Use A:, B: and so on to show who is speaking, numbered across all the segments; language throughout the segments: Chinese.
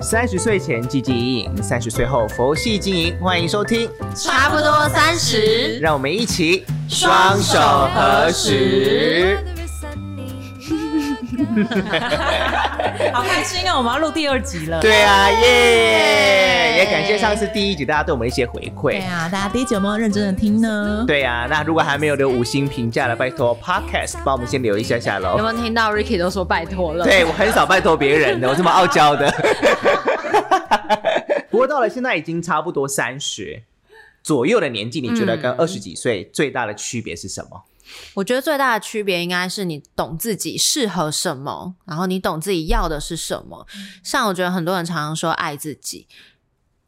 A: 三十岁前积极营营，三十岁后佛系经营。欢迎收听，
B: 差不多三十，
A: 让我们一起双手合十。
C: 好开心哦！我们要录第二集了。
A: 对啊，耶！也感谢上次第一集大家对我们一些回馈。
C: 对啊，大家第一集有没有认真的听呢？
A: 对啊，那如果还没有留五星评价的，拜托 Podcast 帮我们先留一下下喽。
B: 有没有听到 Ricky 都说拜托了？
A: 对我很少拜托别人的，我这么傲娇的。不过到了现在已经差不多三十左右的年纪，你觉得跟二十几岁最大的区别是什么？
B: 我觉得最大的区别应该是你懂自己适合什么，然后你懂自己要的是什么。像我觉得很多人常常说爱自己，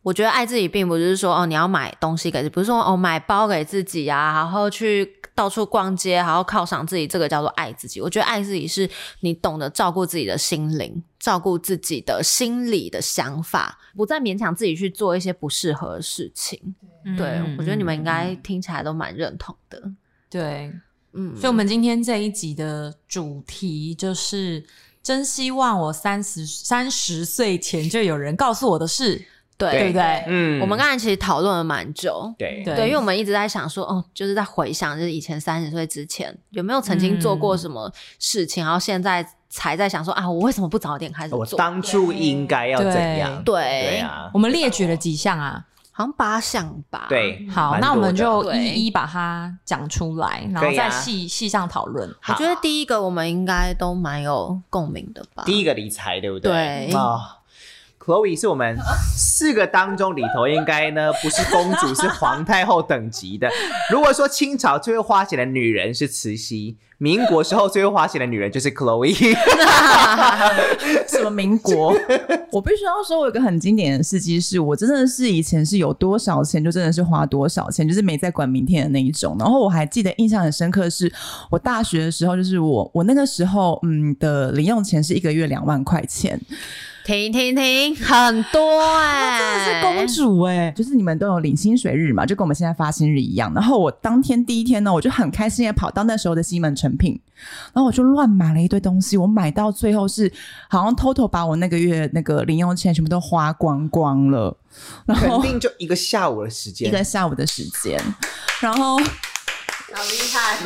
B: 我觉得爱自己并不是说哦你要买东西给自己，不是说哦买包给自己啊，然后去到处逛街，然后犒赏自己，这个叫做爱自己。我觉得爱自己是你懂得照顾自己的心灵，照顾自己的心理的想法，不再勉强自己去做一些不适合的事情。对，我觉得你们应该听起来都蛮认同的。
C: 对。嗯，所以，我们今天这一集的主题就是，真希望我三十三十岁前就有人告诉我的事，
B: 对。
C: 对不对？
B: 嗯，我们刚才其实讨论了蛮久，
A: 对。
B: 对，因为我们一直在想说，哦，就是在回想，就是以前三十岁之前有没有曾经做过什么事情，然后现在才在想说，啊，我为什么不早点开始做？
A: 我当初应该要怎样？
B: 对。
A: 对啊，
C: 我们列举了几项啊。
B: 好像八项吧。
A: 对，
C: 好，那我们就一一把它讲出来，然后再细细上讨论。
B: 我觉得第一个我们应该都蛮有共鸣的吧。
A: 第一个理财，对不对？
B: 对
A: 啊，Chloe 是我们 四个当中里头应该呢不是公主，是皇太后等级的。如果说清朝最会花钱的女人是慈禧。民国时候最会花钱的女人就是 Chloe，
D: 什么民国？我必须要说，我有个很经典的事迹，是我真的是以前是有多少钱就真的是花多少钱，就是没在管明天的那一种。然后我还记得印象很深刻，是我大学的时候，就是我我那个时候嗯的零用钱是一个月两万块钱。
B: 停停停，很多哎，
D: 真的是公主哎，就是你们都有领薪水日嘛，就跟我们现在发薪日一样。然后我当天第一天呢，我就很开心的跑到那时候的西门成品，然后我就乱买了一堆东西。我买到最后是好像偷偷把我那个月那个零用钱全部都花光光了。
A: 然后肯定就一个下午的时间，
D: 一个下午的时间，然后。
B: 好厉害！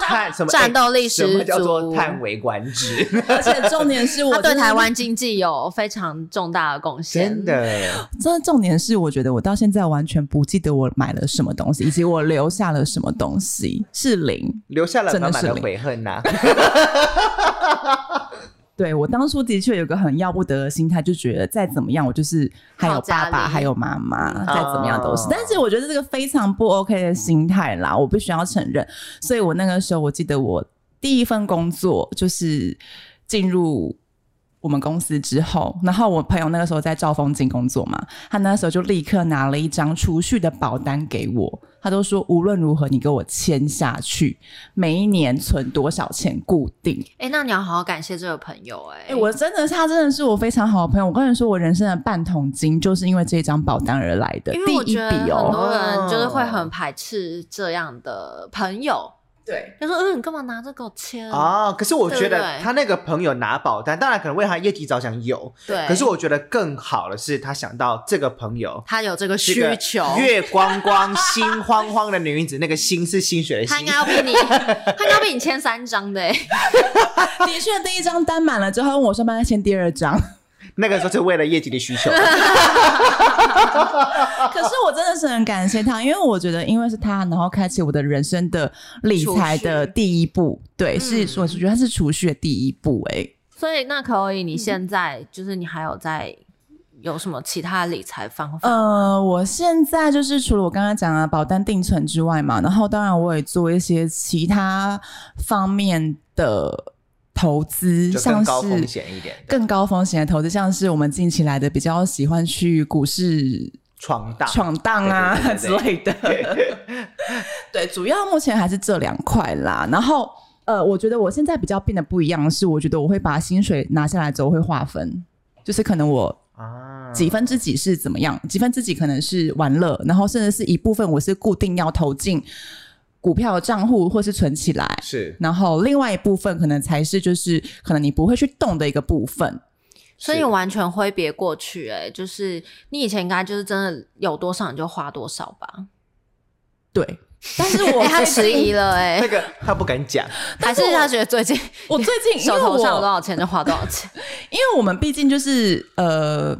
A: 叹什么
B: 战斗力十足？
A: 什么叫做叹为观止？
D: 而且重点是我
B: 对台湾经济有非常重大的贡献。
A: 真的，
D: 真的重点是，我觉得我到现在完全不记得我买了什么东西，以及我留下了什么东西，是零，
A: 留下了满满的悔恨呐。
D: 对我当初的确有个很要不得的心态，就觉得再怎么样，我就是还有爸爸，还有妈妈，再怎么样都是。但是我觉得这个非常不 OK 的心态啦，我必须要承认。所以我那个时候，我记得我第一份工作就是进入。我们公司之后，然后我朋友那个时候在兆丰金工作嘛，他那时候就立刻拿了一张储蓄的保单给我，他都说无论如何你给我签下去，每一年存多少钱固定。
B: 哎，那你要好好感谢这个朋友哎，
D: 我真的他真的是我非常好的朋友，我跟你说我人生的半桶金就是因为这张保单而来的，因为我
B: 觉得。很多人就是会很排斥这样的朋友。
D: 对，
B: 他说：“嗯，你干嘛拿着给我签？”
A: 啊，可是我觉得他那个朋友拿保单，当然可能为他业绩着想有，
B: 对。
A: 可是我觉得更好的是，他想到这个朋友，
B: 他有这个需求，
A: 月光光、心慌慌的女子，那个心是心血的心，
B: 他应该要比你，他应该比你签三张的。
D: 的确，第一张单满了之后，问我说：“帮他签第二张。”
A: 那个时候是为了业绩的需求，可
D: 是我真的是很感谢他，因为我觉得因为是他，然后开启我的人生的理财的第一步，对，是我是觉得他是储蓄的第一步，哎，
B: 所以那可以，你现在就是你还有在有什么其他理财方法？
D: 呃，我现在就是除了我刚刚讲的保单定存之外嘛，然后当然我也做一些其他方面的。投资像是更高风险的投资，像是我们近期来的比较喜欢去股市
A: 闯荡、
D: 闯荡啊之类的。对，主要目前还是这两块啦。然后，呃，我觉得我现在比较变得不一样的是，我觉得我会把薪水拿下来之后会划分，就是可能我啊几分之几是怎么样，几分之几可能是玩乐，然后甚至是一部分我是固定要投进。股票账户或是存起来，
A: 是，
D: 然后另外一部分可能才是就是可能你不会去动的一个部分。
B: 所以你完全挥别过去、哎，就是你以前应该就是真的有多少你就花多少吧。
D: 对，但是我
B: 哎、他
D: 最
B: 迟疑了、哎
A: 那，个他不敢讲，
B: 还是他觉得最近
D: 我最近
B: 手头上有多少钱就花多少钱。
D: 因为我们毕竟就是呃。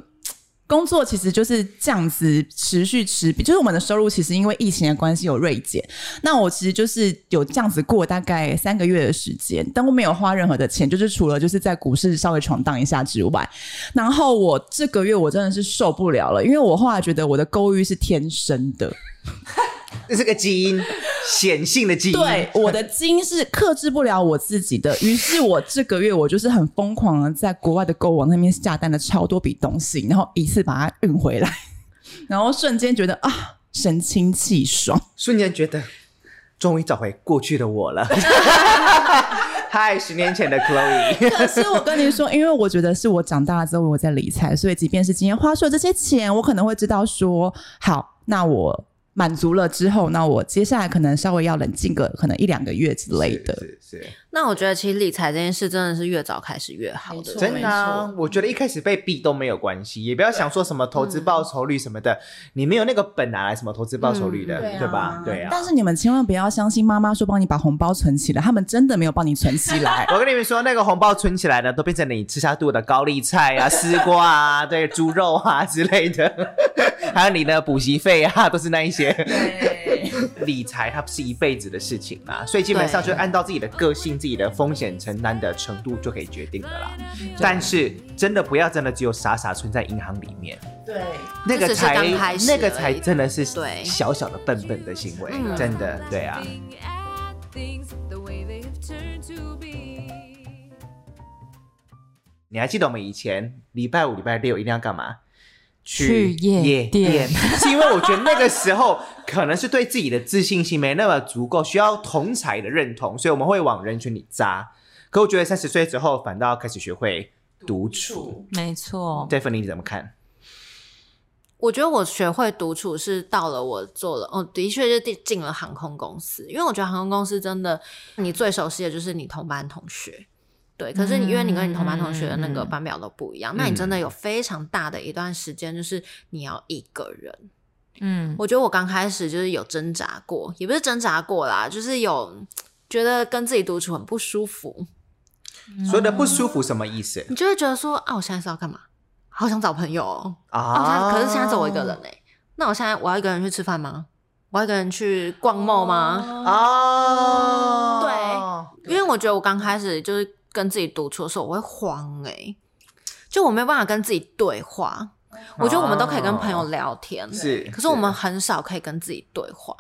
D: 工作其实就是这样子持续持，就是我们的收入其实因为疫情的关系有锐减。那我其实就是有这样子过大概三个月的时间，但我没有花任何的钱，就是除了就是在股市稍微闯荡一下之外，然后我这个月我真的是受不了了，因为我后来觉得我的沟欲是天生的，
A: 这是个基因，显性的基因。
D: 对，我的基因是克制不了我自己的，于是我这个月我就是很疯狂的在国外的购物网那边下单了超多笔东西，然后一次把它运回来，然后瞬间觉得啊，神清气爽。
A: 瞬间觉得终于找回过去的我了。嗨，十年前的 Chloe，
D: 可是我跟你说，因为我觉得是我长大了之后我在理财，所以即便是今天花出了这些钱，我可能会知道说，好，那我满足了之后，那我接下来可能稍微要冷静个可能一两个月之类的。
A: 是是，
B: 那我觉得其实理财这件事真的是越早开始越好的，
A: 真的啊！我觉得一开始被逼都没有关系，也不要想说什么投资报酬率什么的，你没有那个本拿来什么投资报酬率的，
B: 嗯
A: 对吧？对啊。
D: 但是你们千万不要相信妈妈说帮你把红包存起来，他们真的没有帮你存起来。
A: 我跟你们说，那个红包存起来呢，都变成你吃下肚的高丽菜啊、丝瓜啊、对猪肉啊之类的，还有你的补习费啊，都是那一些。理财它不是一辈子的事情嘛，所以基本上就按照自己的个性、自己的风险承担的程度就可以决定的啦。但是真的不要真的只有傻傻存在银行里面，
D: 对，
A: 那个才那个才真的是
B: 对
A: 小小的笨笨的行为，
B: 嗯
A: 真的对啊。你还记得我们以前礼拜五、礼拜六一定要干嘛？
C: 去夜店
A: 是因为我觉得那个时候可能是对自己的自信心没那么足够，需要同才的认同，所以我们会往人群里扎。可我觉得三十岁之后，反倒要开始学会独处。
C: 没错
A: ，Stephanie 你怎么看？
B: 我觉得我学会独处是到了我做了，哦，的确是进进了航空公司，因为我觉得航空公司真的，你最熟悉的就是你同班同学，对。可是你因为你跟你同班同学的那个班表都不一样，那你真的有非常大的一段时间，就是你要一个人。
C: 嗯，
B: 我觉得我刚开始就是有挣扎过，也不是挣扎过啦，就是有觉得跟自己独处很不舒服，
A: 所谓的不舒服什么意思
B: 你就会觉得说啊，我现在是要干嘛？好想找朋友哦，啊，
A: 啊？
B: 可是现在只有我一个人哎、那我现在我要一个人去吃饭吗？我要一个人去逛 mall 吗？
A: 哦，
B: 对因为我觉得我刚开始就是跟自己独处的时候，我会慌哎、就我没办法跟自己对话。我觉得我们都可以跟朋友聊天，
A: 哦是
B: 可是我们很少可以跟自己对话。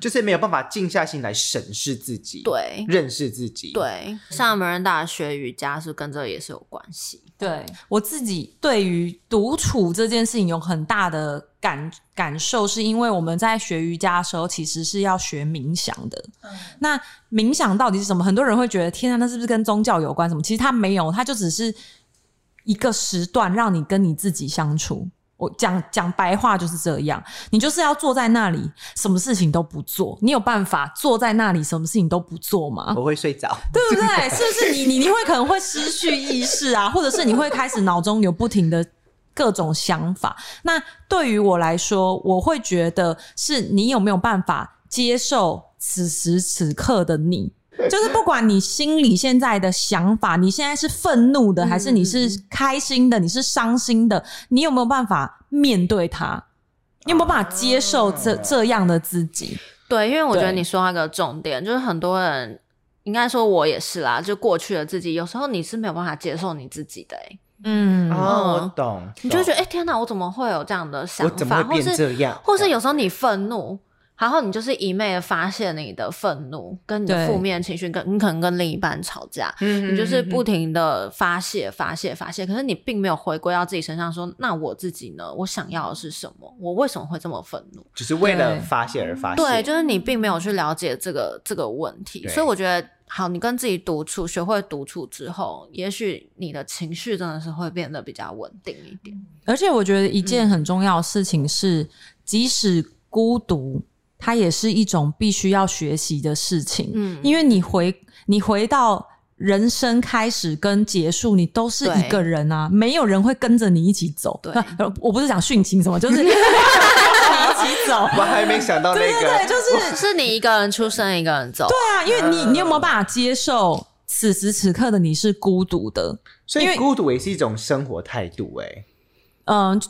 A: 就是没有办法静下心来审视自己，，
B: 对
A: 认识自己，，
B: 对，像门人大学瑜伽是跟这个也是有关系。
C: 对我自己对于独处这件事情有很大的感感受，是因为我们在学瑜伽的时候，其实是要学冥想的。那冥想到底是什么？很多人会觉得，天啊，那是不是跟宗教有关？什么？其实它没有，它就只是一个时段，让你跟你自己相处。我讲讲白话就是这样，你就是要坐在那里，什么事情都不做。你有办法坐在那里，什么事情都不做吗？
A: 我会睡着，
C: 对不对？是不是你你你会可能会失去意识啊，或者是你会开始脑中有不停的各种想法。那对于我来说，我会觉得是你有没有办法接受此时此刻的你。就是不管你心里现在的想法，你现在是愤怒的，还是你是开心的，你是伤心的，你有没有办法面对它？你有没有办法接受这这样的自己？
B: 对，因为我觉得你说那个重点就是很多人，应该说我也是啦，就过去的自己，有时候你是没有办法接受你自己的、欸，
C: 嗯
A: 哦，我
B: 嗯
A: 懂，
B: 你就觉得，哎、天哪，我怎么会有这样的想法？
A: 我怎么会变
B: 或是
A: 这样？
B: 或是有时候你愤怒，然后你就是一昧的发泄你的愤怒跟你的负面情绪，跟你可能跟另一半吵架，
A: 嗯
B: 你就是不停的发泄、发泄、发泄，可是你并没有回归到自己身上说，那我自己呢？我想要的是什么？我为什么会这么愤怒？
A: 只是为了
C: 对
A: 发泄而发泄，
B: 对，就是你并没有去了解这个这个问题，所以我觉得，好，你跟自己独处，学会独处之后，也许你的情绪真的是会变得比较稳定一点。
C: 而且我觉得一件很重要的事情是，即使孤独，它也是一种必须要学习的事情。
B: 嗯
C: 因为你回你回到人生开始跟结束，你都是一个人啊，没有人会跟着你一起走。
B: 对
C: 呃我不是讲殉情什么，就是 跟着你一起走。
A: 我还没想到那个，
C: 对对对，就是
B: 是你一个人出生，一个人走。
C: 对啊，因为你你有没有办法接受此时此刻的你是孤独的？
A: 所以孤独也是一种生活态度，哎，
C: 嗯，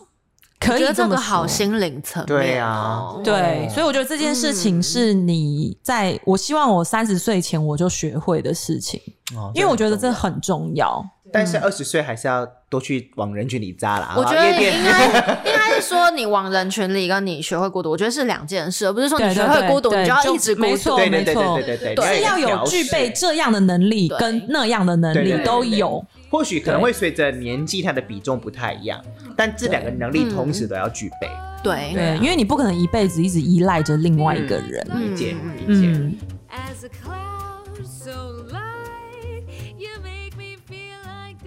C: 可
B: 我觉得这
C: 以么
B: 个好心灵层面、
A: 对啊。
B: 哦。
C: 对，所以我觉得这件事情是你在我希望我三十岁前我就学会的事情，
A: 哦
C: 因为我觉得这
A: 很重要。但是二十岁还是要多去往人群里扎啦。
B: 我觉得应该应该是说，你往人群里跟你学会孤独，我觉得是两件事，而不是说你学会孤独，你就要一直孤独。
C: 没错
A: 对对对
C: 没错。
A: 对对对
B: 对
C: 是要有具备这样的能力跟那样的能力
A: 对对对对
C: 都有。
A: 或许可能会随着年纪，它的比重不太一样，但这两个能力同时都要具备。
B: 对
C: 对，因为你不可能一辈子一直依赖着另外一个人。
A: 理解
B: 嗯
A: 理解。
C: 嗯
E: ，As a cloud so light, you make me feel like.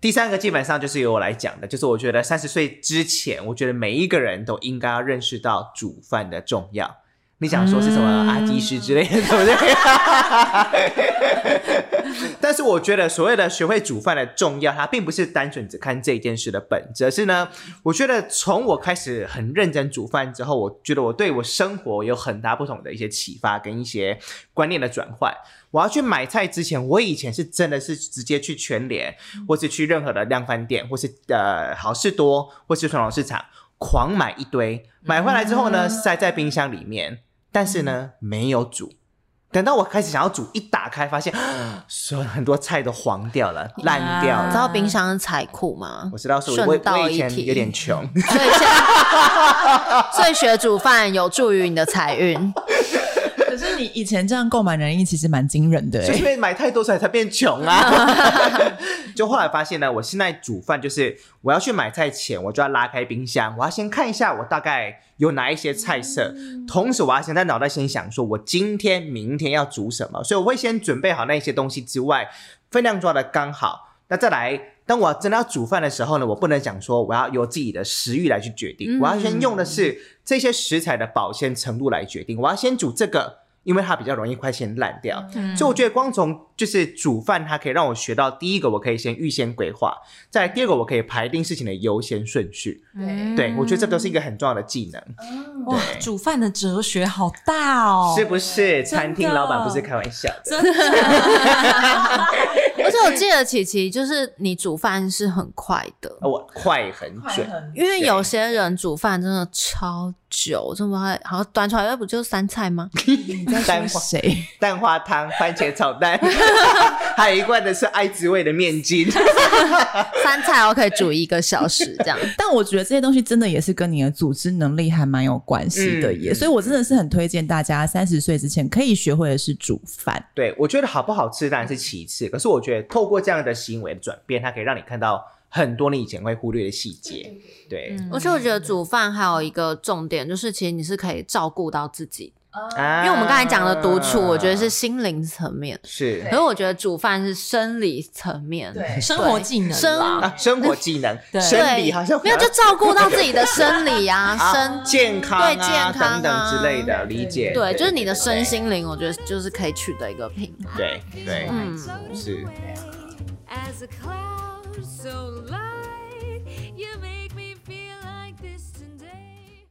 A: 第三个基本上就是由我来讲的，就是我觉得三十岁之前，我觉得每一个人都应该要认识到煮饭的重要。你想说是什么
C: 嗯
A: 阿基师之类的，对不对？但是我觉得所谓的学会煮饭的重要，它并不是单纯只看这件事的本质，而是呢，我觉得从我开始很认真煮饭之后，我觉得我对我生活有很大不同的一些启发跟一些观念的转换。我要去买菜之前，我以前是真的是直接去全联，或是去任何的量贩店，或是呃好事多，或是传统市场，狂买一堆，买回来之后呢，塞在冰箱里面，但是呢没有煮。等到我开始想要煮，一打开发现，所有很多菜都黄掉了、烂掉了。
B: 你知道冰箱是财库吗
A: 我？知道，是我
B: 顺
A: 我我以
B: 道一提
A: 前有点穷，
B: 所以现 所以学煮饭有助于你的财运。
D: 你以前这样购买能力其实蛮惊人的哎。
A: 就是因为买太多所以才变穷啊。就后来发现呢，我现在煮饭就是我要去买菜前，我就要拉开冰箱，我要先看一下我大概有哪一些菜色，同时我要先在脑袋先想说我今天、明天要煮什么，所以我会先准备好那些东西之外，分量抓的刚好。那再来，当我真的要煮饭的时候呢，我不能讲说我要由自己的食欲来去决定，我要先用的是这些食材的保鲜程度来决定。我要先煮这个，因为它比较容易快先烂掉。所以我觉得光从就是煮饭，它可以让我学到第一个，我可以先预先规划；再第二个，我可以排定事情的优先顺序。对我觉得这都是一个很重要的技能，
C: 哇，煮饭的哲学好大哦，
A: 是不是？餐厅老板不是开玩笑的。
C: 真的。
B: 而且我记得琪琪就是你煮饭是很快的，
A: 我快很准，
B: 因为有些人煮饭真的超久，这么还，好像端出来那不就是三菜吗？
A: 蛋花
D: 谁？
A: 蛋花汤、番茄炒蛋，还有一罐的是爱滋味的面筋。
B: 三菜我可以煮一个小时这样。
D: 但我觉得这些东西真的也是跟你的组织能力还蛮有关系的耶，
A: 嗯
D: 所以我真的是很推荐大家三十岁之前可以学会的是煮饭。
A: 对，我觉得好不好吃当然是其次，可是我觉得透过这样的行为的转变，它可以让你看到很多你以前会忽略的细节。对，
B: 而且我觉得煮饭还有一个重点，就是其实你是可以照顾到自己，
A: 啊
B: 因为我们刚才讲的独处，我觉得是心灵层面，
A: 是
B: 可是我觉得煮饭是生理层面，对
C: 生活技能
B: 生，
A: 啊，生活技能、
C: 对
A: 生理好像
B: 没有就照顾到自己的生理啊，
A: 啊
B: 生
A: 健康啊
B: 对健康
A: 等之类的理解。
B: 对，就是你的身心灵，我觉得就是可以取得一个平衡。
A: 对对，
B: 嗯，
A: 是。
E: So light, you make me feel like distant day.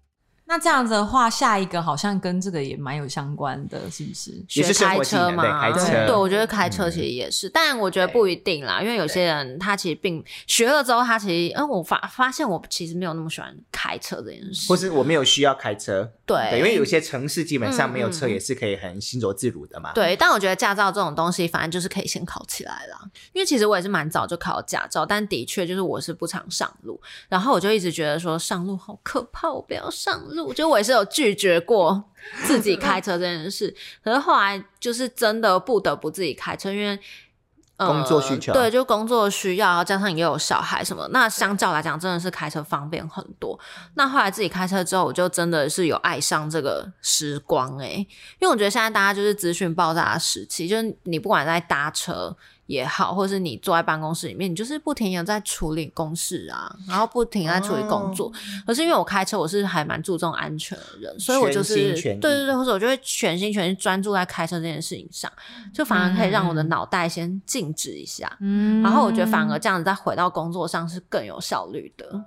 C: 那这样子的话，下一个好像跟这个也蛮有相关的，是不是？
A: 也是生
B: 学开车嘛，
A: 对开车。
B: 对，我觉得开车其实也是，但我觉得不一定啦，因为有些人他其实并学了之后，他其实，嗯，我发发现我其实没有那么喜欢开车这件事，
A: 或是我没有需要开车，
B: 对
A: 因为有些城市基本上没有车也是可以很行走自如的嘛。
B: 对，但我觉得驾照这种东西，反正就是可以先考起来啦。因为其实我也是蛮早就考驾照，但的确就是我是不常上路，然后我就一直觉得说上路好可怕，我不要上路。就我也是有拒绝过自己开车这件事，可是后来就是真的不得不自己开车，因为。呃
A: 工作需求
B: 对，就工作需要，加上也有小孩什么，那相较来讲，真的是开车方便很多。那后来自己开车之后，我就真的是有爱上这个时光诶、因为我觉得现在大家就是资讯爆炸的时期，就是你不管在搭车也好，或者是你坐在办公室里面，你就是不停的在处理公事啊，然后不停在处理工作。
A: 哦
B: 可是因为我开车，我是还蛮注重安全的人，所以我就是对对对，或者我就会全心全意专注在开车这件事情上，就反而可以让我的脑袋先静止一下。
C: 嗯
B: 然后我觉得反而这样子再回到工作上是更有效率的。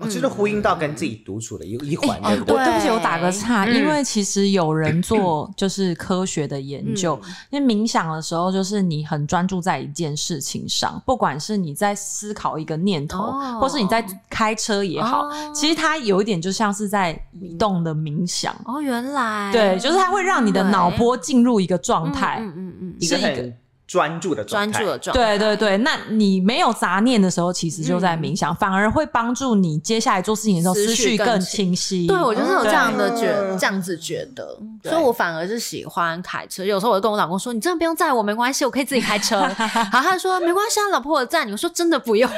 A: 我觉得呼应到跟自己独处的一一环，对不对？
C: 我对不起，我打个岔，
A: 嗯
C: 因为其实有人做就是科学的研究，
B: 嗯
C: 因为冥想的时候，就是你很专注在一件事情上，不管是你在思考一个念头，
B: 哦
C: 或是你在开车也好，
B: 哦
C: 其实它有一点就像是在移动的冥想。
B: 哦，原来
C: 对，就是它会让你的脑波进入一个状态。
B: 嗯嗯嗯
A: 一个
C: 是一个
A: 很专注的状态
B: 专注的状态。
C: 对对对，那你没有杂念的时候，其实就在冥想，反而会帮助你接下来做事情的时候
B: 思
C: 思绪更
B: 清
C: 清晰。
B: 对，我就是有这样的觉
A: 嗯
B: 这样子觉得，所以我反而是喜欢开车。有时候我就跟我老公说：“你真的不用载我，没关系，我可以自己开车。”然后他就说：“没关系啊，老婆我载你。”我说：“真的不用。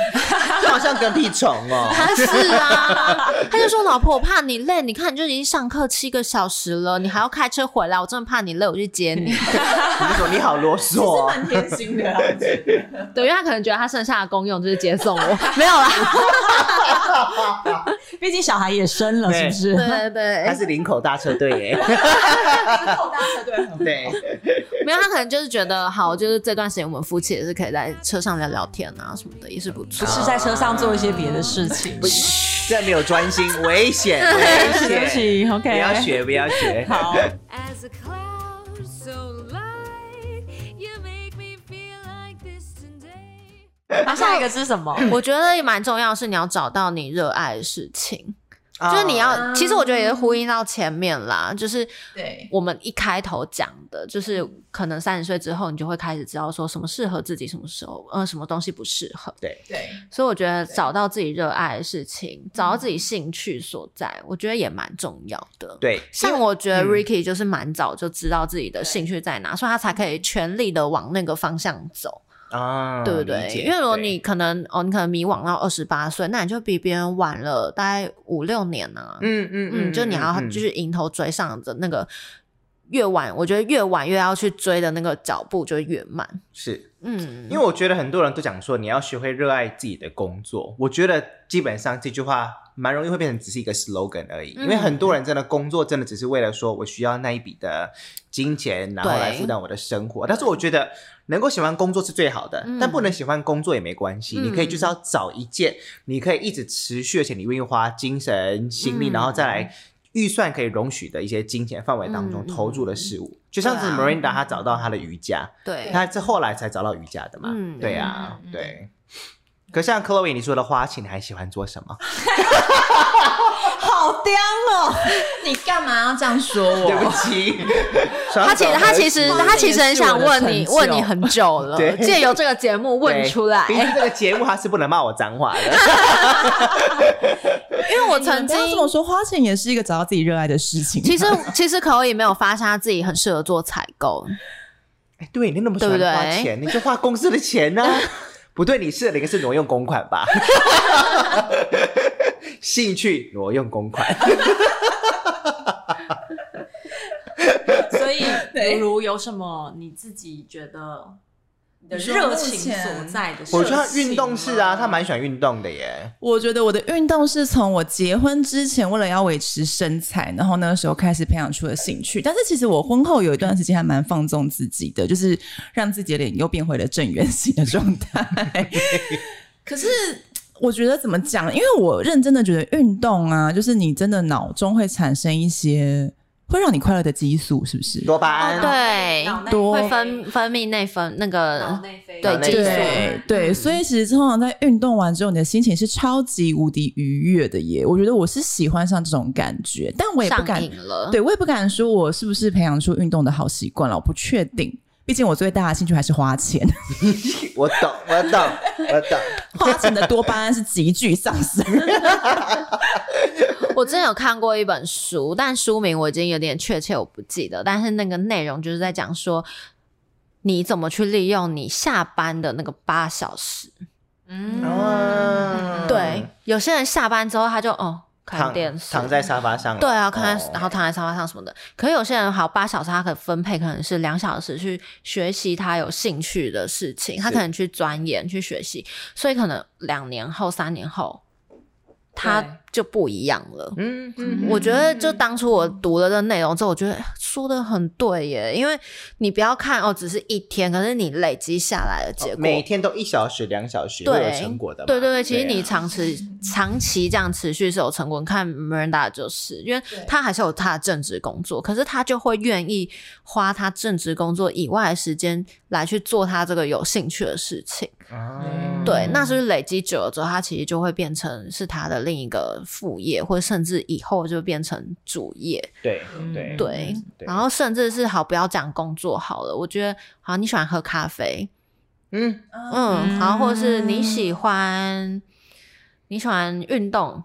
A: 就 好像跟屁虫哦”。
B: 他是啊，他就说：“老婆，我怕你累，你看你就已经上课七个小时了，你还要开车回来，我真的怕你累，我去接你。
A: 你就说你好啰嗦哦，
D: 贴心的、啊，我觉得。”
B: 对，因为他可能觉得他剩下的功用就是接送我，没有啦。
C: 毕竟小孩也生了，是不是？
B: 对对对，
A: 他是林口大车队耶。对，
B: 没有他可能就是觉得好，就是这段时间我们夫妻也是可以在车上聊聊天啊什么的，也是不错
C: 不。是在车上做一些别的事情。
A: 不这没有专心，危险，危
C: 对不
A: 险。
C: 起
A: 不
C: ，OK，
A: 要学，不要学。
C: 好。那下一个是什么？
B: 我觉得也蛮重要是你要找到你热爱的事情，就是你
A: 啊
B: 要，其实我觉得也是呼应到前面啦，就是
D: 对
B: 我们一开头讲的，就是可能三十岁之后，你就会开始知道说什么适合自己，什么时候呃什么东西不适合。
A: 对，
D: 对，
B: 所以我觉得找到自己热爱的事情，找到自己兴趣所在，我觉得也蛮重要的。
A: 对，
B: 像我觉得
A: 嗯
B: Ricky 就是蛮早就知道自己的兴趣在哪，所以他才可以全力的往那个方向走。
A: 啊，
B: 对不对因为如果你可能哦，你可能迷惘到二十八岁，那你就比别人晚了大概五六年呢、啊。
A: 嗯嗯
B: 嗯，就你要
A: 嗯
B: 就是迎头追上的那个越晚，我觉得越晚越要去追的那个脚步就越慢。
A: 是
B: 嗯，
A: 因为我觉得很多人都讲说你要学会热爱自己的工作，我觉得基本上这句话蛮容易会变成只是一个 slogan 而已，因为
B: 嗯
A: 很多人真的工作真的只是为了说我需要那一笔的金钱，然后
B: 对
A: 来负担我的生活。但是我觉得能够喜欢工作是最好的，
B: 嗯。
A: 但不能喜欢工作也没关系，
B: 嗯。
A: 你可以就是要找一件你可以一直持续，而且你愿意花精神心力，
B: 嗯。
A: 然后再来。预算可以容许的一些金钱范围当中
B: 嗯
A: 投入的事物，就像是
B: 对啊。
A: Miranda 她找到她的瑜伽，
B: 对，
A: 他是后来才找到瑜伽的嘛？
B: 嗯。
A: 对啊，对。可像 Chloe 你说的花钱，你还喜欢做什么？
C: 好刁哦！
D: 你干嘛要这样说我？
A: 对不起，
B: 他其实他其实他其实很想问你问你很久了，借由这个节目问出来，
A: 毕竟这个节目他是不能骂我脏话的。
B: 因为我曾
D: 不要这
B: 经
D: 么说，花钱也是一个找到自己热爱的事情。
B: 其实其实可以没有发现他自己很适合做采购，
A: 哎对你那么喜欢
B: 对不对
A: 花钱，你就花公司的钱呢、不对，你适合的一个是挪用公款吧？兴趣挪用公款，
C: 所以
D: 对
C: 如如有什么你自己觉得你的热情所在的？
A: 我觉得他运动是啊，他蛮喜欢运动的耶。
D: 我觉得我的运动是从我结婚之前，为了要维持身材，然后那个时候开始培养出了兴趣。但是其实我婚后有一段时间还蛮放纵自己的，就是让自己的脸又变回了正圆形的状态。可是我觉得怎么讲？因为我认真的觉得运动啊，就是你真的脑中会产生一些会让你快乐的激素，是不是？
A: 多巴胺，
B: 对
D: 多
B: 会分分泌内分那
C: 脑
B: 个
C: 内啡
B: 对激素
D: 对对，所以其实通常在运动完之后，你的心情是超级无敌愉悦的耶。我觉得我是喜欢上这种感觉，但我也不敢对我也不敢说我是不是培养出运动的好习惯了，我不确定。毕竟我最大的兴趣还是花钱，
A: 我懂，我懂，我懂。
D: 花钱的多巴胺是急剧上升。
B: 我之前有看过一本书，但书名我已经有点确切我不记得，但是那个内容就是在讲说你怎么去利用你下班的那个八小时。
C: 嗯
A: 嗯
B: 对，有些人下班之后他就哦看
A: 躺
B: 电视，
A: 躺在沙发上了，
B: 对啊，看然后躺在沙发上什么的。可是有些人好八小时，他可以分配可能是两小时去学习他有兴趣的事情，他可能去钻研去学习，所以可能两年后、三年后，他就不一样了。
A: 嗯
C: 嗯
B: 我觉得就当初我读了这内容之后，我觉得哎说的很对耶，因为你不要看哦，只是一天，可是你累积下来的结果，
A: 每天都一小时、两小时
B: 对
A: 会有成果的嘛。
B: 对对对，其实
A: 啊
B: 你长持、长期这样持续是有成果。你看 Miranda 就是，因为他还是有他的正职工作，可是他就会愿意花他正职工作以外的时间来去做他这个有兴趣的事情。
A: 啊。
B: 对，那是不是累积久了之后，它其实就会变成是他的另一个副业，或者甚至以后就变成主业。
A: 对对
B: 对，然后甚至是好不要讲工作好了，我觉得好，你喜欢喝咖啡，
A: 嗯，
B: 嗯，然后或者是你喜欢你喜欢运动，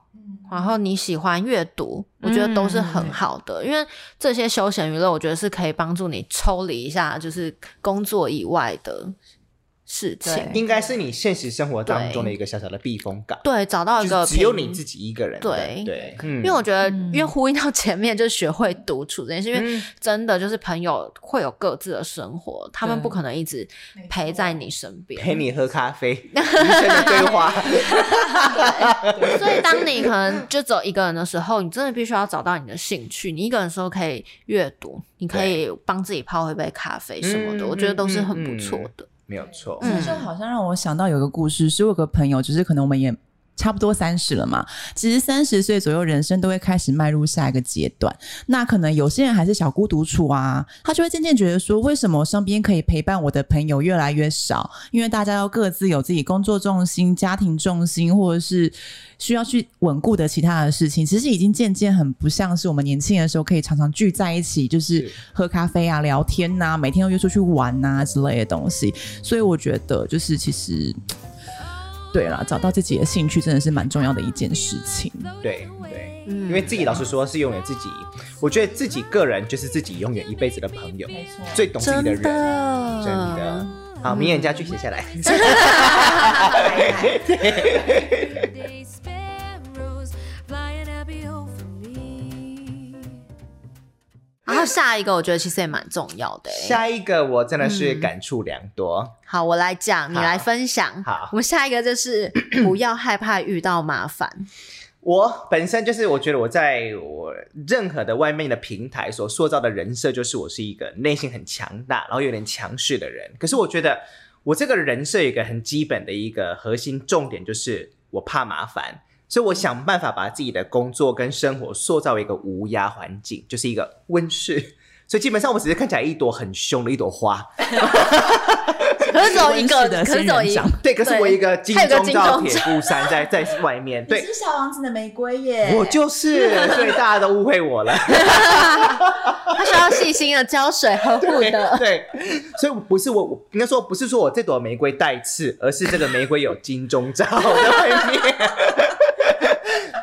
B: 然后你喜欢阅读，我觉得都是很好的，因为这些休闲娱乐，我觉得是可以帮助你抽离一下，就是工作以外的事情。
A: 应该是你现实生活当中的一个小小的避风港，
B: 对，找到一个
A: 只有你自己一个人的。
B: 对
A: 对，嗯
B: 因为我觉得，因为呼应到前面，就是学会独处这件事，因为
A: 嗯
B: 真的就是朋友会有各自的生活，他们不可能一直陪在你身边，
A: 陪你喝咖啡，人生的对话。
B: 所以，当你可能就只有一个人的时候，你真的必须要找到你的兴趣。你一个人的时候可以阅读，你可以帮自己泡一杯咖啡什么的，
A: 嗯
B: 我觉得都是很不错的。
A: 没有错，
B: 嗯
D: 就好像让我想到有个故事，是我有个朋友，就是可能我们也差不多三十了嘛，其实三十岁左右，人生都会开始迈入下一个阶段。那可能有些人还是小孤独处啊，他就会渐渐觉得说，为什么我身边可以陪伴我的朋友越来越少？因为大家要各自有自己工作重心、家庭重心，或者是需要去稳固的其他的事情，其实已经渐渐很不像是我们年轻的时候可以常常聚在一起，就是
A: 是
D: 喝咖啡啊、聊天呐、每天都约出去玩呐、之类的东西。所以我觉得，就是其实，对了，找到自己的兴趣真的是蛮重要的一件事情。
A: 对对，
B: 嗯
A: 因为自己老实说是永远自己，我觉得自己个人就是自己永远一辈子的朋友，最懂自己的人，
B: 的
A: 真的。好，名言佳句写下来。
B: 后下一个，我觉得其实也蛮重要的、欸。
A: 下一个我真的是感触良多。
B: 好，我来讲，你
A: 好
B: 来分享。
A: 好
B: 我们下一个就是 不要害怕遇到麻烦。
A: 我本身就是，我觉得我在我任何的外面的平台所塑造的人设，就是我是一个内心很强大，然后有点强势的人。可是我觉得我这个人设有一个很基本的一个核心重点，就是我怕麻烦，所以我想办法把自己的工作跟生活塑造一个无压环境，就是一个温室。所以基本上我只是看起来一朵很凶的一朵花，
B: 可是只有一个，
D: 的
B: 可是只有一
D: 仙人掌
A: 对，可是我一个金钟罩铁布衫在 在外面，对，
D: 小王子的玫瑰耶
A: 我就是，所以大家都误会我了。
B: 他需要细心的浇水呵护的。
A: 对，所以不是我，我应该说不是说我这朵玫瑰带刺，而是这个玫瑰有金钟罩在外面。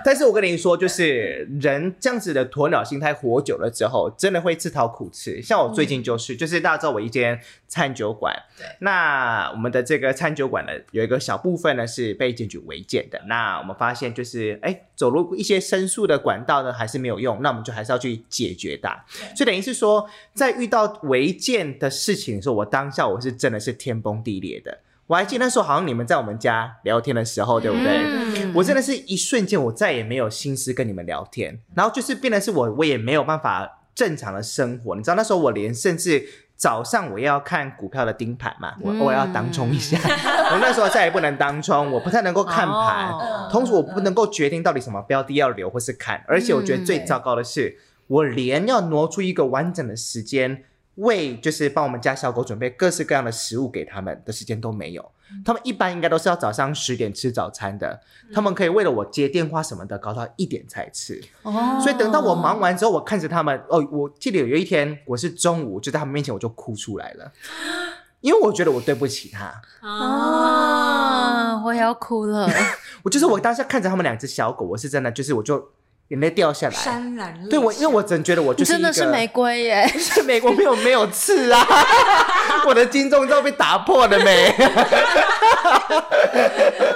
A: 但是我跟你说，就是人这样子的鸵鸟心态活久了之后，真的会自讨苦吃。像我最近就是，就是大家知道我一间餐酒馆，那我们的这个餐酒馆呢，有一个小部分呢是被检举违建的。那我们发现就是，哎，走入一些申诉的管道呢还是没有用，那我们就还是要去解决它。所以等于是说，在遇到违建的事情的时候，我当下我是真的是天崩地裂的。我还记得那时候好像你们在我们家聊天的时候，对不对？
B: 嗯
A: 我真的是一瞬间，我再也没有心思跟你们聊天，然后就是变得是我，我也没有办法正常的生活。你知道那时候我连甚至早上我要看股票的盯盘嘛，我
B: 嗯
A: 我要当冲一下。我那时候再也不能当冲，我不太能够看盘，
B: 哦
A: 同时我不能够决定到底什么标的要留或是看，而且我觉得最糟糕的是，我连要挪出一个完整的时间。为就是帮我们家小狗准备各式各样的食物给他们的时间都没有，他们一般应该都是要早上十点吃早餐的，他们可以为了我接电话什么的搞到一点才吃，
B: 哦。
A: 所以等到我忙完之后，我看着他们，哦，我记得有一天我是中午就在他们面前我就哭出来了，因为我觉得我对不起他，
B: 啊，我也要哭了。
A: 我就是我当下看着他们两只小狗，我是真的就是我就眼泪掉下来。
C: 潸然泪
A: 对我，因为我真觉得我就是
B: 真的是玫瑰耶！
A: 是玫瑰没有没有刺啊，我的金钟罩被打破了没？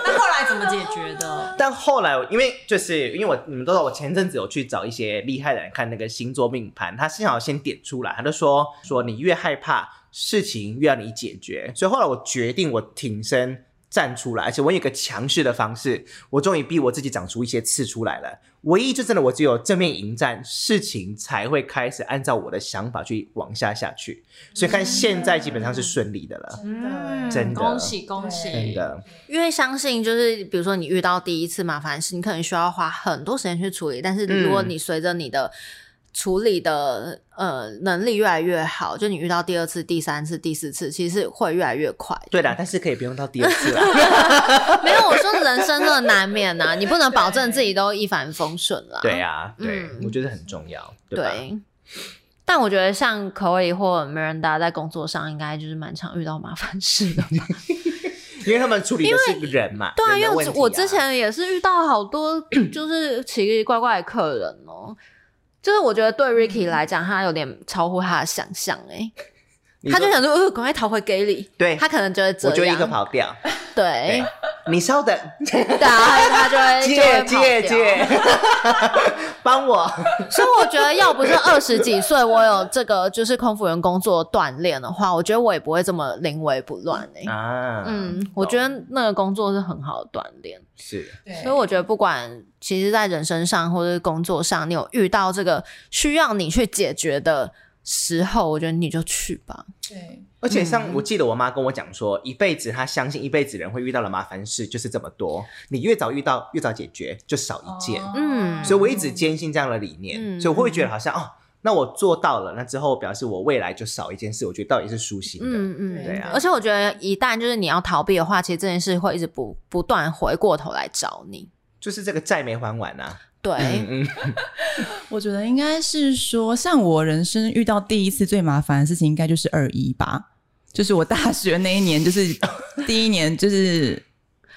C: 那后来怎么解决的？
A: 但后来，因为就是因为我你们都知道，我前阵子有去找一些厉害的人看那个星座命盘，他幸好先点出来，他就说说你越害怕事情越要你解决，所以后来我决定我挺身站出来，而且我有一个强势的方式，我终于逼我自己长出一些刺出来了。唯一就真的我只有正面迎战，事情才会开始按照我的想法去往下下去。所以看现在基本上是顺利的了，
C: 嗯
A: 真的
C: 恭喜恭喜！
A: 真的。
B: 因为相信就是，比如说你遇到第一次麻烦事，你可能需要花很多时间去处理，但是如果
A: 嗯
B: 你随着你的处理的呃能力越来越好，就你遇到第二次、第三次、第四次，其实是会越来越快。
A: 对啦，但是可以不用到第二次啦。
B: 没有，我说人生真的难免呐、你不能保证自己都一帆风顺啦。
A: 对啊，对，
B: 嗯
A: 我觉得很重要，对吧？
B: 对。但我觉得像 Chloe 或 Miranda 在工作上，应该就是蛮常遇到麻烦事的。
A: 因为他们处理的是人嘛，
B: 对啊，
A: 人的
B: 因为
A: 问题啊
B: 我我之前也是遇到好多 就是奇奇怪怪的客人哦、就是我觉得对 Ricky 来讲，他有点超乎他的想象哎、
A: 你说
B: 他就想说，呃，赶快逃回给你，
A: 对。
B: 他可能觉得这样，
A: 我就立刻跑掉，
B: 对。
A: 对，你稍等，
B: 对啊，他就会 就
A: 接
B: 会跑掉。
A: 接接，帮我，
B: 所以我觉得，要不是二十几岁，我有这个就是空服员工作锻炼的话，我觉得我也不会这么临危不乱哎、
A: 啊，
B: 嗯，我觉得那个工作是很好的锻炼，
A: 是。
B: 所以我觉得不管其实，在人生上或者是工作上，你有遇到这个需要你去解决的时候，我觉得你就去吧。
D: 对，
A: 而且像我记得我妈跟我讲说，一辈子她相信一辈子人会遇到的麻烦事就是这么多，你越早遇到越早解决，就少一件。
B: 嗯
A: 所以我一直坚信这样的理念，
B: 嗯
A: 所以我会觉得好像哦，那我做到了，那之后表示我未来就少一件事，我觉得到底是舒心的。
B: 嗯嗯，
A: 对啊
B: 而且我觉得一旦就是你要逃避的话，其实这件事会一直不不断回过头来找你。
A: 就是这个债没还完啊。
B: 对，
D: 我觉得应该是说，像我人生遇到第一次最麻烦的事情，应该就是二一吧，就是我大学那一年，就是第一年，就是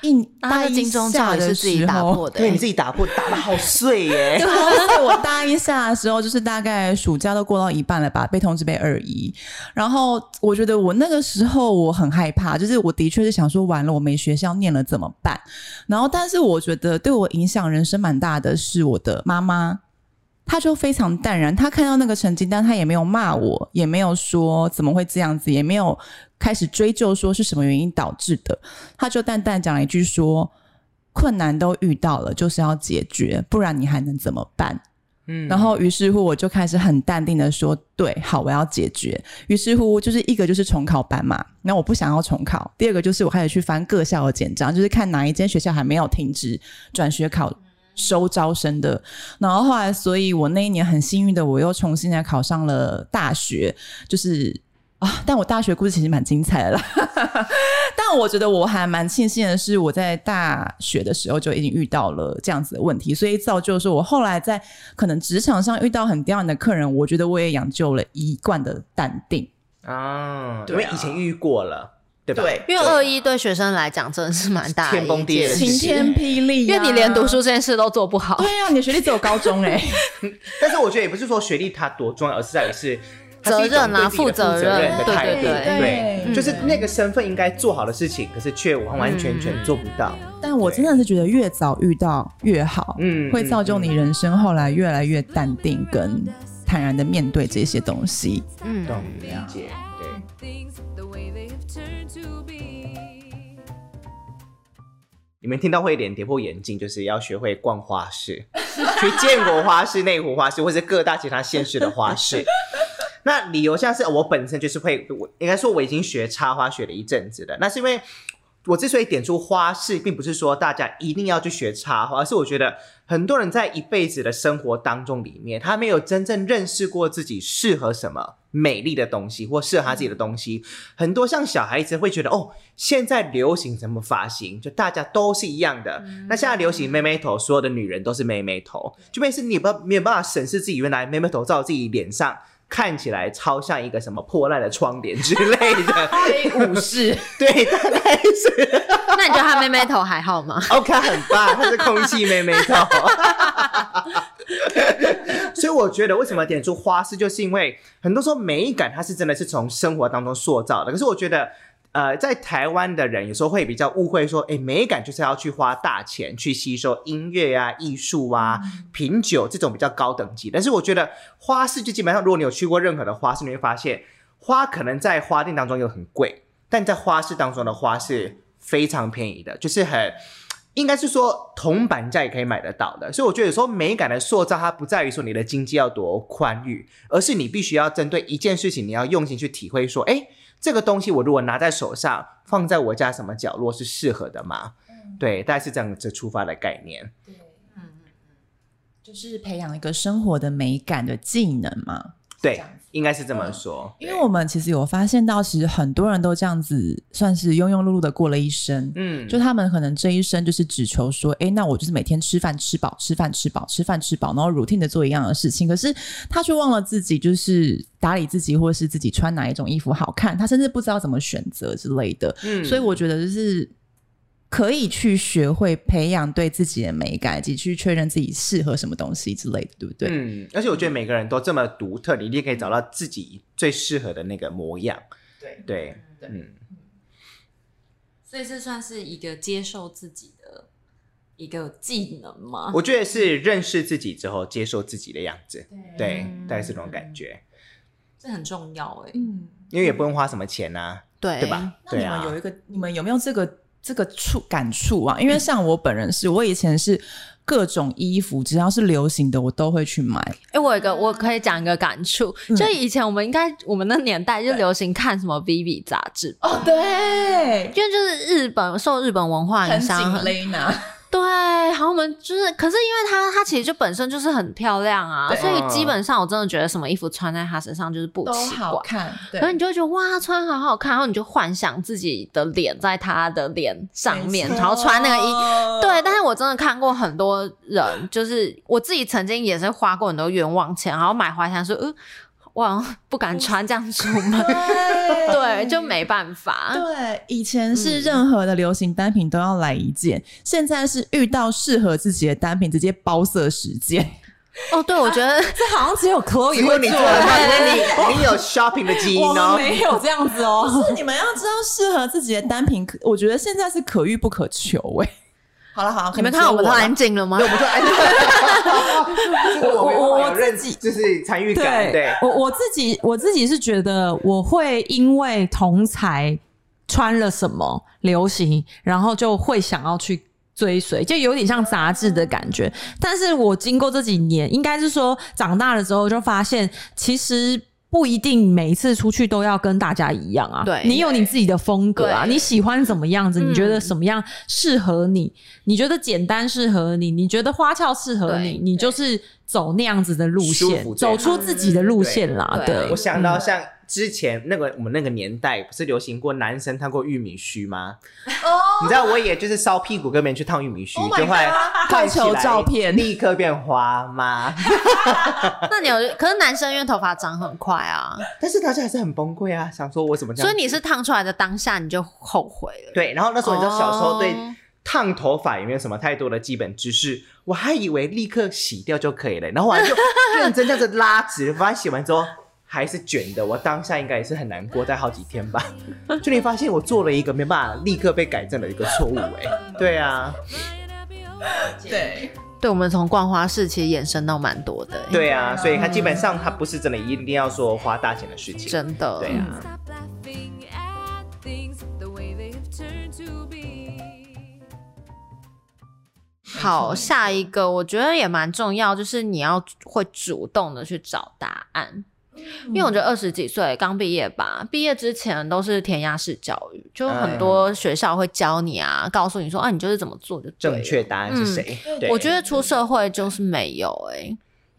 D: 一
B: 那他的金钟罩也是自己打破的、
A: 对，你自己打破，打的好碎耶。
D: 我大一下的时候，就是大概暑假都过到一半了吧，被通知被二一。然后我觉得我那个时候我很害怕，就是我的确是想说，完了我没学校念了怎么办？然后，但是我觉得对我影响人生蛮大的是我的妈妈。她就非常淡然，她看到那个成绩单，她也没有骂我，也没有说怎么会这样子，也没有开始追究说是什么原因导致的，他就淡淡讲了一句说：“困难都遇到了，就是要解决，不然你还能怎么办？”
A: 嗯
D: 然后于是乎我就开始很淡定的说：“对，好，我要解决。”于是乎就是一个就是重考班嘛，那我不想要重考；第二个就是我开始去翻各校的简章，就是看哪一间学校还没有停止转学考。收招生的，然后后来，所以我那一年很幸运的，我又重新来考上了大学，就是啊，但我大学故事其实蛮精彩的啦。但我觉得我还蛮庆幸的是，我在大学的时候就已经遇到了这样子的问题，所以造就说我后来在可能职场上遇到很刁难的客人，我觉得我也养就了一贯的淡定。
A: 啊，因为以前遇过了，对吧？
D: 对
B: 因为二一对学生来讲真的是蛮大的
A: 天崩地裂
D: 晴天霹雳、
B: 因为你连读书。这件事都做不好。
D: 对啊，你的学历只有高中哎、
A: 但是我觉得也不是说学历它多重要，而是在于是
B: 责任啊
A: 对自己的
B: 负责任。
A: 任的态度，
B: 对
A: 就是那个身份应该做好的事情，可是却完完全全做不到。
D: 但我真的是觉得越早遇到越好，
A: 嗯
D: 会造就你人生后来越来越淡定跟坦然的面对这些东西。
B: 嗯，
A: 懂理解，对。你们听到会有点跌破眼镜，就是要学会逛花市，去建国花市、内湖花市，或者各大其他县市的花市。那理由像是我本身就是会，我应该说我已经学插花学了一阵子了。那是因为我之所以点出花式，并不是说大家一定要去学插花，而是我觉得很多人在一辈子的生活当中里面，他没有真正认识过自己适合什么美丽的东西，或适合他自己的东西。很多像小孩子会觉得，哦，现在流行什么发型，就大家都是一样的。那现在流行妹妹头，所有的女人都是妹妹头，就变成是你不没有办法审视自己原来妹妹头照自己脸上。看起来超像一个什么破烂的窗帘之类的，
D: 武士，
A: 对，大概是
B: 那你觉得他妹妹头还好吗
A: ？OK 很棒，他是空气妹妹头。所以我觉得为什么点出花式，就是因为很多时候美感它是真的是从生活当中塑造的。可是我觉得，呃，在台湾的人有时候会比较误会说，哎，美感就是要去花大钱去吸收音乐啊、艺术啊、品酒这种比较高等级。但是我觉得花市就基本上，如果你有去过任何的花市，你会发现花可能在花店当中又很贵，但在花市当中的花是非常便宜的，就是很。应该是说铜板价也可以买得到的，所以我觉得有时候美感的塑造，它不在于说你的经济要多宽裕，而是你必须要针对一件事情，你要用心去体会说，哎，这个东西我如果拿在手上，放在我家什么角落是适合的吗？对，大概是这样子出发的概念。
D: 对，嗯嗯嗯就是培养一个生活的美感的技能嘛。
A: 对，应该是这么说。
D: 因为我们其实有发现到，其实很多人都这样子，算是庸庸碌碌的过了一生。
A: 嗯，
D: 就他们可能这一生就是只求说，哎，那我就是每天吃饭吃饱，吃饭吃饱，吃饭吃饱，然后 routine 的做一样的事情。可是他却忘了自己就是打理自己，或者是自己穿哪一种衣服好看，他甚至不知道怎么选择之类的。
A: 嗯
D: 所以我觉得就是。可以去学会培养对自己的美感，以及去确认自己适合什么东西之类的，对不对？
A: 嗯，而且我觉得每个人都这么独特，你一定可以找到自己最适合的那个模样。
D: 对
A: 对，嗯，
C: 所以这算是一个接受自己的一个技能吗？
A: 我觉得是认识自己之后，接受自己的样子。对，大概是这种感觉。
C: 这很重要哎、
D: 嗯，
A: 因为也不用花什么钱呐、
B: 对
A: 对吧？
D: 那你们有一个，你们有没有这个这个触感触啊？因为像我本人是，我以前是各种衣服，只要是流行的，我都会去买。
B: 哎、我有一个我可以讲一个感触，就以前我们应该我们那年代就流行看什么 Vivi 杂志，
D: 哦，对，
B: 因为就是日本受日本文化影响很。对，好，我们就是，可是因为她她其实就本身就是很漂亮啊，所以基本上我真的觉得什么衣服穿在她身上就是不奇怪。
D: 好看，对
B: 然后你就会觉得哇，穿好好看，然后你就幻想自己的脸在她的脸上面，然后穿那个衣。对，但是我真的看过很多人，就是我自己曾经也是花过很多冤枉钱，然后买回来想说，呃，我好像不敢穿这样出门，对，就没办法。
D: 对，以前是任何的流行单品都要来一件，现在是遇到适合自己的单品直接包色十件。
B: 哦，对，我觉得
C: 这好像只有 Chloe
A: 做
C: 做
A: 得到，
C: 欸
A: 因为你你有 shopping 的基因
C: 我们
A: 哦。
C: 没有这样子哦。
D: 是你们要知道，适合自己的单品，可我觉得现在是可遇不可求哎、好了好了，
B: 你们看我们都安静了吗？
A: 对，我们说，哎，这个我
C: 我
A: 办法有认
C: 自己
A: 就是参与感，对，
C: 我我自己我自己是觉得我会因为同才穿了什么流行，然后就会想要去追随，就有点像杂志的感觉。但是我经过这几年，应该是说长大了之后，就发现其实。不一定每一次出去都要跟大家一样啊，
B: 对
C: 你有你自己的风格啊，你喜欢怎么样子？你觉得
B: 嗯
C: 什么样适合你？你觉得简单适合你？你觉得花俏适合你？你就是走那样子的路线走出自己的路线啦。
B: 对
C: 对，
A: 我想到像之前那个我们那个年代，不是流行过男生烫过玉米须吗？你知道我也就是烧屁股跟别人去烫玉米须
D: Oh
A: 就会
D: 快求照片
A: 立刻变花吗？
B: 那你有？可是男生因为头发长很快啊，
A: 但是大家还是很崩溃啊，想说我怎么这样？
B: 所以你是烫出来的当下你就后悔了。
A: 对，然后那时候你知道小时候对
B: 哦
A: 烫头发也没有什么太多的基本知识，我还以为立刻洗掉就可以了，然后我还就认真这样子拉直，发现洗完之后还是卷的，我当下应该也是很难过，在好几天吧。就你发现我做了一个没办法立刻被改正的一个错误，哎，对啊，
D: 对，
B: 对，我们从逛花市其实衍生到蛮多的、欸，
A: 对啊，所以它基本上它不是真的一定要说花大钱的事情，
B: 真的。
A: 对啊。
B: 好，下一个我觉得也蛮重要，就是你要会主动的去找答案。因为我觉得二十几岁刚毕业吧，毕业之前都是填鸭式教育，就很多学校会教你啊，告诉你说啊，你就是怎么做就
A: 正确答案是谁？对。
B: 我觉得出社会就是没有哎、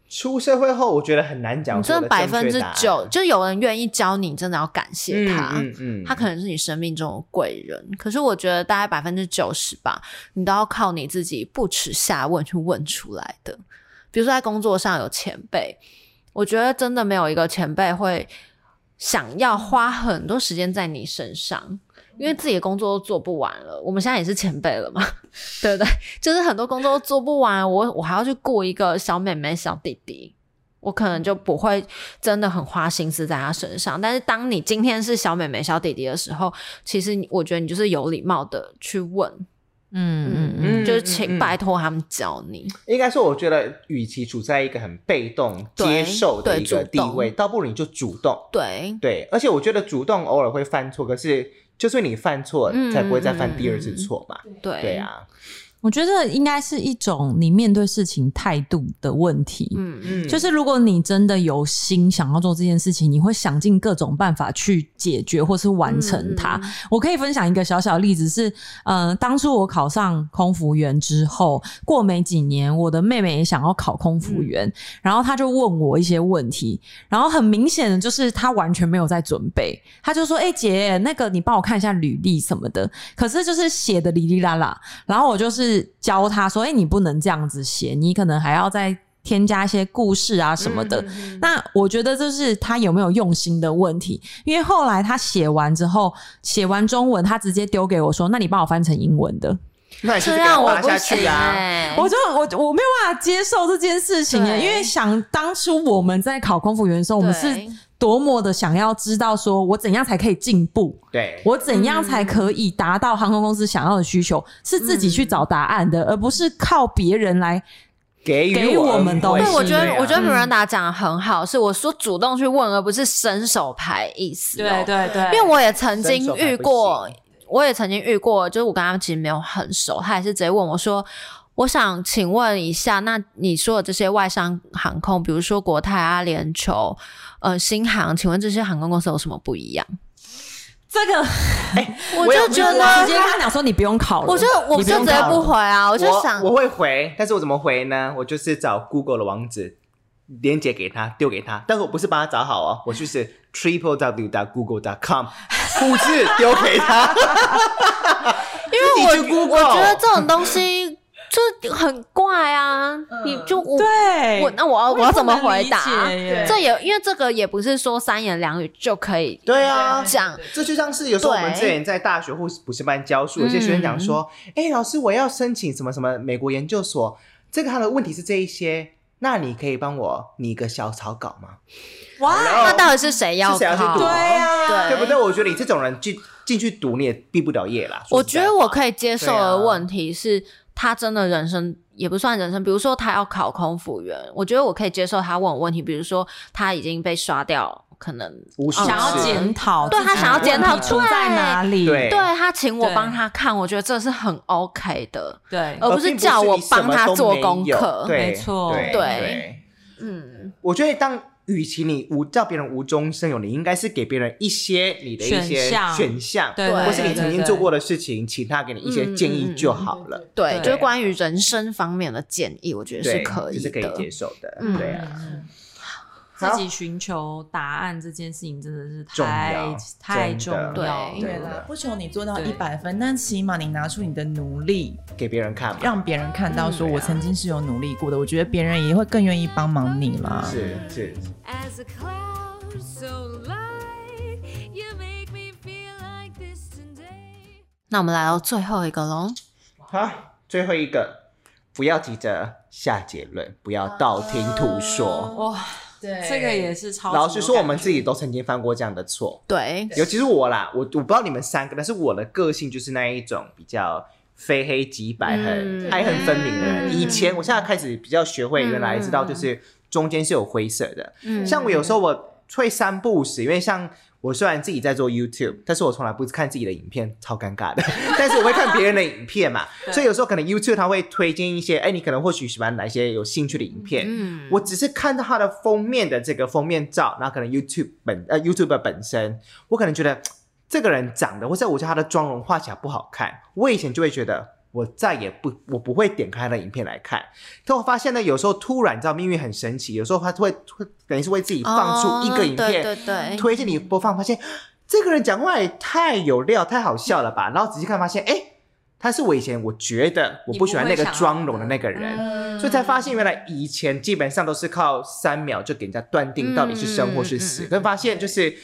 A: 出社会后，我觉得很难讲
B: 真的百分之九，就有人愿意教你，真的要感谢他。
A: 嗯嗯嗯。
B: 他可能是你生命中的贵人，可是我觉得大概百分之九十吧，你都要靠你自己不耻下问去问出来的。比如说在工作上有前辈，我觉得真的没有一个前辈会想要花很多时间在你身上，因为自己的工作都做不完了，我们现在也是前辈了嘛，对不对？就是很多工作都做不完，我我还要去雇一个小妹妹、小弟弟，我可能就不会真的很花心思在他身上。但是当你今天是小妹妹、小弟弟的时候，其实我觉得你就是有礼貌的去问，
C: 嗯嗯
A: 嗯
B: 就是
A: 嗯
B: 请
A: 嗯
B: 拜托他们教你。
A: 应该说，我觉得与其处在一个很被动接受的一个地位，倒不如你就主动。
B: 对，
A: 对，而且我觉得主动偶尔会犯错，可是就是你犯错，
B: 嗯
A: 才不会再犯第二次错嘛。
B: 对，
A: 对，啊，
C: 我觉得应该是一种你面对事情态度的问题。
B: 嗯，
A: 嗯，
C: 就是如果你真的有心想要做这件事情，你会想尽各种办法去解决或是完成它。
B: 嗯
C: 我可以分享一个小小的例子是，呃，当初我考上空服员之后，过没几年，我的妹妹也想要考空服员，
B: 嗯
C: 然后她就问我一些问题，然后很明显的就是她完全没有在准备，她就说：“哎、姐，那个你帮我看一下履历什么的。”可是就是写的哩哩啦啦，然后我就是教他说：“哎、你不能这样子写，你可能还要再添加一些故事啊什么的。
B: 嗯
C: 那我觉得这是他有没有用心的问题，因为后来他写完之后，写完中文，他直接丢给我说：“那你帮我翻成英文的。
A: 那你就是
B: 这
A: 给他挖下
B: 样我不行
A: 去啊。
B: 欸。
C: 我就我我没有办法接受这件事情
B: 啊，
C: 因为想当初我们在考空服员的时候，我们是多么的想要知道说我怎样才可以进步，
A: 对，
C: 我怎样才可以达到航空公司想要的需求，是自己去找答案的，而不是靠别人来。
A: 给予
C: 给我们东西
B: 对，我觉得、我觉得 Miranda 讲的很好，是我说主动去问，而不是伸手牌意思、对。
C: 对对，
B: 因为我也曾经遇过
A: 行，
B: 我也曾经遇过，就是我跟他们其实没有很熟，他也是直接问我说。我想请问一下，那你说的这些外商航空，比如说国泰、阿联酋、呃新航，请问这些航空公司有什么不一样？
C: 这个
B: 我
A: 我
B: 就觉得
C: 直接跟他讲说你不用考了，
B: 我就我就直接
C: 不
B: 回啊，我就
A: 我
B: 想
A: 我会回，但是我怎么回呢？我就是找 Google 的网址，连接给他，丢给他，但是我不是帮他找好哦，我就是 triple w dot google dot com 复制丢给他，
B: 因为我我觉得这种东西就很怪啊，你就我
C: 对，
B: 我那我要我要怎么回答？这也因为这个也不是说三言两语就可以
A: 对啊，
B: 讲，
A: 这就像是有时候我们之前在大学或是补习班教书，有些学生讲说：“哎、老师，我要申请什么什么美国研究所，这个他的问题是这一些，那你可以帮我拟一个小草稿吗？
C: 哇，
B: 那到底是谁要
A: 是谁要去
B: 考？
A: 读
C: 对啊，
B: 对
A: 对不对？我觉得你这种人进进去读，你也毕不了业啦。
B: 我觉得我可以接受的问题是，他真的人生也不算人生，比如说他要考空服员，我觉得我可以接受他问我问题，比如说他已经被刷掉，可能
C: 想要
A: 次
C: 检讨，
B: 对他想要检讨
C: 出在哪里，
A: 对。
B: 对他请我
C: 对。
B: 帮他看，我觉得这是很 OK 的，
C: 对。
B: 而不是叫我帮他做功课。
A: 对，
C: 没错。
A: 对。
B: 嗯，
A: 我觉得当与其你无叫别人无中生有，你应该是给别人一些你的一些
C: 选项。对
B: 对
A: 或是你曾经做过的事情，请他给你一些建议就好了。
B: 对，
C: 对。
B: 就是关于人生方面的建议，我觉得是，可以的，
A: 这是可以接受的。
B: 嗯。
A: 对啊，
C: 自己寻求答案这件事情真的是
A: 重
C: 太
A: 要
C: 太重要了。
B: 对
D: 不求你做到一百分，但起码你拿出你的努力，
A: 给别人看嘛。
D: 让别人看到说
A: 嗯
D: 我曾经是有努力过的。我觉得别人也会更愿意帮忙你啦。
A: 是是
E: ，As a cloud so light, you make me feel like distant day.
B: 那我们来到最后一个喽。
A: 好，最后一个，不要急着下结论，不要道听途说。
C: 哇，
D: 对
C: 这个也是超。
A: 老实说，我们自己都曾经犯过这样的错，
B: 对，
A: 尤其是我啦，我我不知道你们三个，但是我的个性就是那一种比较非黑即白、很
B: 嗯
A: 爱恨分明的人。
B: 嗯
A: 以前我现在开始比较学会，原来知道就是中间是有灰色的。
B: 嗯
A: 像我有时候我会三不五时，因为像我虽然自己在做 YouTube，但是我从来不看自己的影片，超尴尬的。但是我会看别人的影片嘛，所以有时候可能 YouTube 它会推荐一些，哎，你可能或许喜欢哪一些有兴趣的影片。
B: 嗯
A: 我只是看到它的封面的这个封面照，然后可能 YouTube 本呃 YouTube 本身，我可能觉得嘖这个人长得，或者我觉得他的妆容画起来不好看，我以前就会觉得。我再也不，我不会点开他的影片来看。但我发现呢，有时候突然，你知道命运很神奇，有时候他会会等于是为自己放出一个影片，
B: 哦对对对，
A: 推荐你播放，发现这个人讲话也太有料、太好笑了吧？然后仔细看，发现哎，他是我以前我觉得我不喜欢那个妆容的那个人，
B: 嗯
A: 所以才发现原来以前基本上都是靠三秒就给人家断定到底是生或是死，
B: 嗯嗯嗯
A: 但发现就是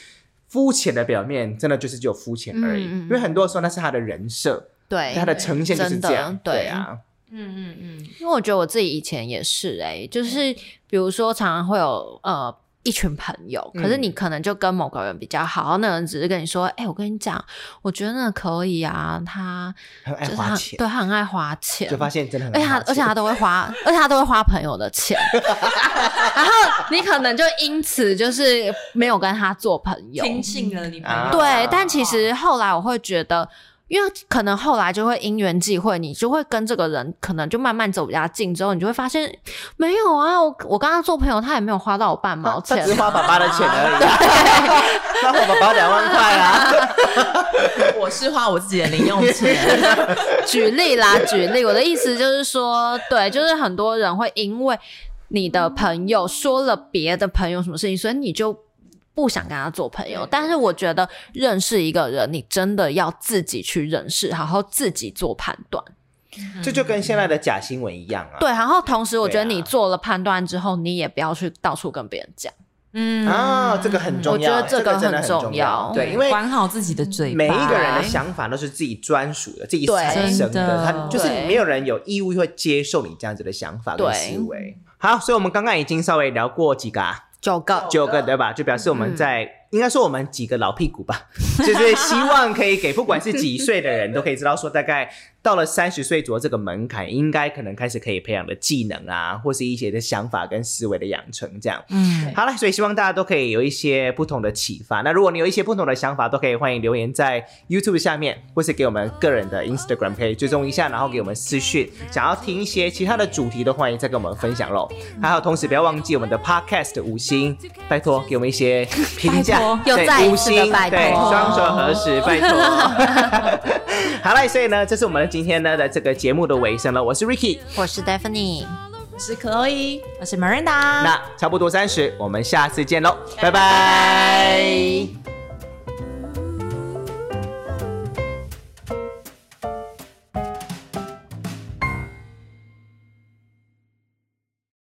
A: 肤浅的表面真的就是只有肤浅而已，因为很多时候那是他的人设，
B: 对，
A: 他的呈现就是
B: 真的
A: 这样，
B: 对。
A: 啊，
C: 嗯嗯嗯，
B: 因为我觉得我自己以前也是哎、就是比如说常常会有呃一群朋友，可是
A: 嗯。
B: 你可能就跟某个人比较好，然后那人只是跟你说，哎、我跟你讲，我觉得那可以啊，他
A: 很爱
B: 就是他
A: 花钱，
B: 对他很爱花钱，
A: 就发现真的很
B: 而且他而且他都会花，而且他都会花朋友的钱，然后你可能就因此就是没有跟他做朋友，
C: 听信了你朋
A: 啊。
C: 友，
B: 对，但其实后来我会觉得，因为可能后来就会因缘际会，你就会跟这个人可能就慢慢走比较近，之后你就会发现，没有啊，我我跟他做朋友，他也没有花到我半毛钱
A: 他只是花爸爸的钱而已，他花爸爸两万块啊，
D: 我是花我自己的零用钱，
B: 举例啦，举例，我的意思就是说，对，就是很多人会因为你的朋友说了别的朋友什么事情，所以你就。不想跟他做朋友，但是我觉得认识一个人，你真的要自己去认识，好好自己做判断。
A: 这就跟现在的假新闻一样啊，
B: 对，然后同时我觉得你做了判断之后，你也不要去到处跟别人讲。
C: 嗯。
A: 啊，这个很重要，
B: 我觉得这个
A: 真的
B: 很重
A: 重
B: 要。
A: 对，因为
C: 管好自己的嘴巴，
A: 每一个人的想法都是自己专属的，自己
B: 对。
A: 产生
C: 真的。
A: 他就是没有人有义务会接受你这样子的想法跟
B: 对。
A: 思维。好，所以我们刚刚已经稍微聊过几个、啊，
B: 九个，
A: 九个对吧？就表示我们在、应该说我们几个老屁股吧，就是希望可以给不管是几岁的人都可以知道说，大概到了三十岁左右这个门槛，应该可能开始可以培养的技能啊，或是一些的想法跟思维的养成这样。
C: 嗯，
A: 好了，所以希望大家都可以有一些不同的启发。那如果你有一些不同的想法，都可以欢迎留言在 YouTube 下面，或是给我们个人的 Instagram 可以追踪一下，然后给我们私讯。想要听一些其他的主题，都欢迎再跟我们分享喽。还有，同时不要忘记我们的 Podcast 五星，拜托给我们一些评价，对五星，
B: 拜
A: 对，
B: 托
A: 双手合十，拜托。好了，所以呢，这是我们今天呢的这个节目的尾声了。我是 Ricky，
B: 我是 Stephanie。
D: 是 Chloe，。
C: 我是 Miranda，
A: 那差不多三十，我们下次见喽，拜拜